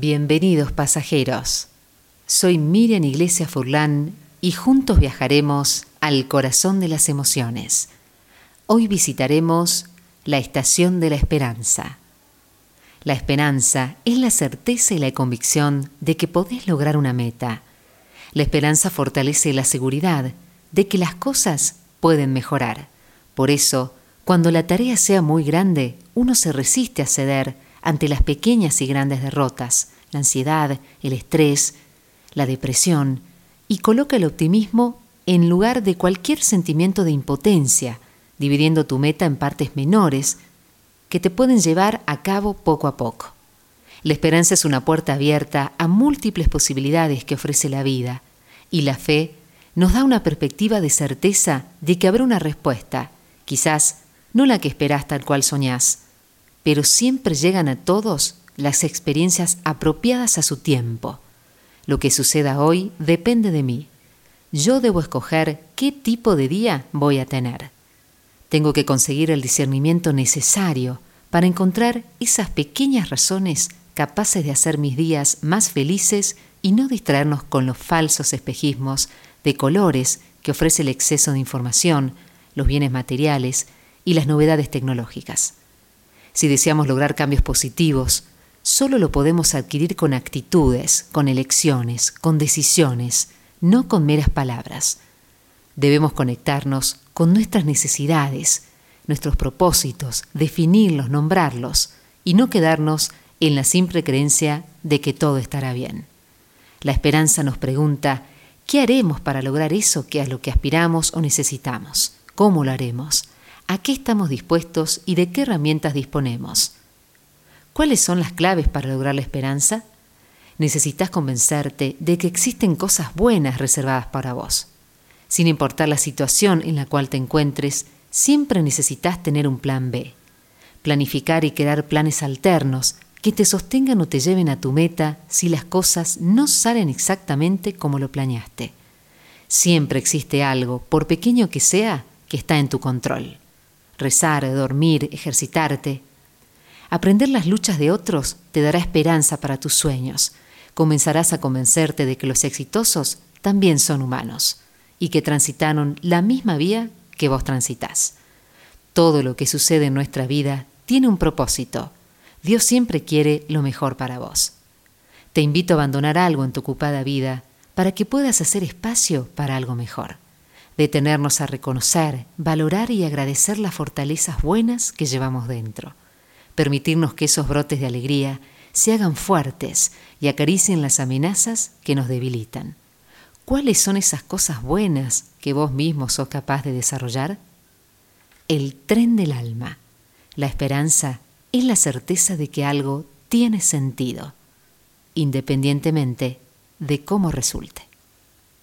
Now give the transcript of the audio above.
Bienvenidos pasajeros. Soy Miriam Iglesias Furlán y juntos viajaremos al corazón de las emociones. Hoy visitaremos la estación de la esperanza. La esperanza es la certeza y la convicción de que podés lograr una meta. La esperanza fortalece la seguridad de que las cosas pueden mejorar. Por eso, cuando la tarea sea muy grande, uno se resiste a ceder ante las pequeñas y grandes derrotas, la ansiedad, el estrés, la depresión, y coloca el optimismo en lugar de cualquier sentimiento de impotencia, dividiendo tu meta en partes menores que te pueden llevar a cabo poco a poco. La esperanza es una puerta abierta a múltiples posibilidades que ofrece la vida, y la fe nos da una perspectiva de certeza de que habrá una respuesta, quizás no la que esperás tal cual soñás, pero siempre llegan a todos las experiencias apropiadas a su tiempo. Lo que suceda hoy depende de mí. Yo debo escoger qué tipo de día voy a tener. Tengo que conseguir el discernimiento necesario para encontrar esas pequeñas razones capaces de hacer mis días más felices y no distraernos con los falsos espejismos de colores que ofrece el exceso de información, los bienes materiales y las novedades tecnológicas. Si deseamos lograr cambios positivos, solo lo podemos adquirir con actitudes, con elecciones, con decisiones, no con meras palabras. Debemos conectarnos con nuestras necesidades, nuestros propósitos, definirlos, nombrarlos y no quedarnos en la simple creencia de que todo estará bien. La esperanza nos pregunta, ¿qué haremos para lograr eso que es lo que aspiramos o necesitamos? ¿Cómo lo haremos? ¿A qué estamos dispuestos y de qué herramientas disponemos? ¿Cuáles son las claves para lograr la esperanza? Necesitas convencerte de que existen cosas buenas reservadas para vos. Sin importar la situación en la cual te encuentres, siempre necesitas tener un plan B. Planificar y crear planes alternos que te sostengan o te lleven a tu meta si las cosas no salen exactamente como lo planeaste. Siempre existe algo, por pequeño que sea, que está en tu control. Rezar, dormir, ejercitarte. Aprender las luchas de otros te dará esperanza para tus sueños. Comenzarás a convencerte de que los exitosos también son humanos y que transitaron la misma vía que vos transitas. Todo lo que sucede en nuestra vida tiene un propósito. Dios siempre quiere lo mejor para vos. Te invito a abandonar algo en tu ocupada vida para que puedas hacer espacio para algo mejor. Detenernos a reconocer, valorar y agradecer las fortalezas buenas que llevamos dentro. Permitirnos que esos brotes de alegría se hagan fuertes y acaricien las amenazas que nos debilitan. ¿Cuáles son esas cosas buenas que vos mismo sos capaz de desarrollar? El tren del alma. La esperanza es la certeza de que algo tiene sentido, independientemente de cómo resulte.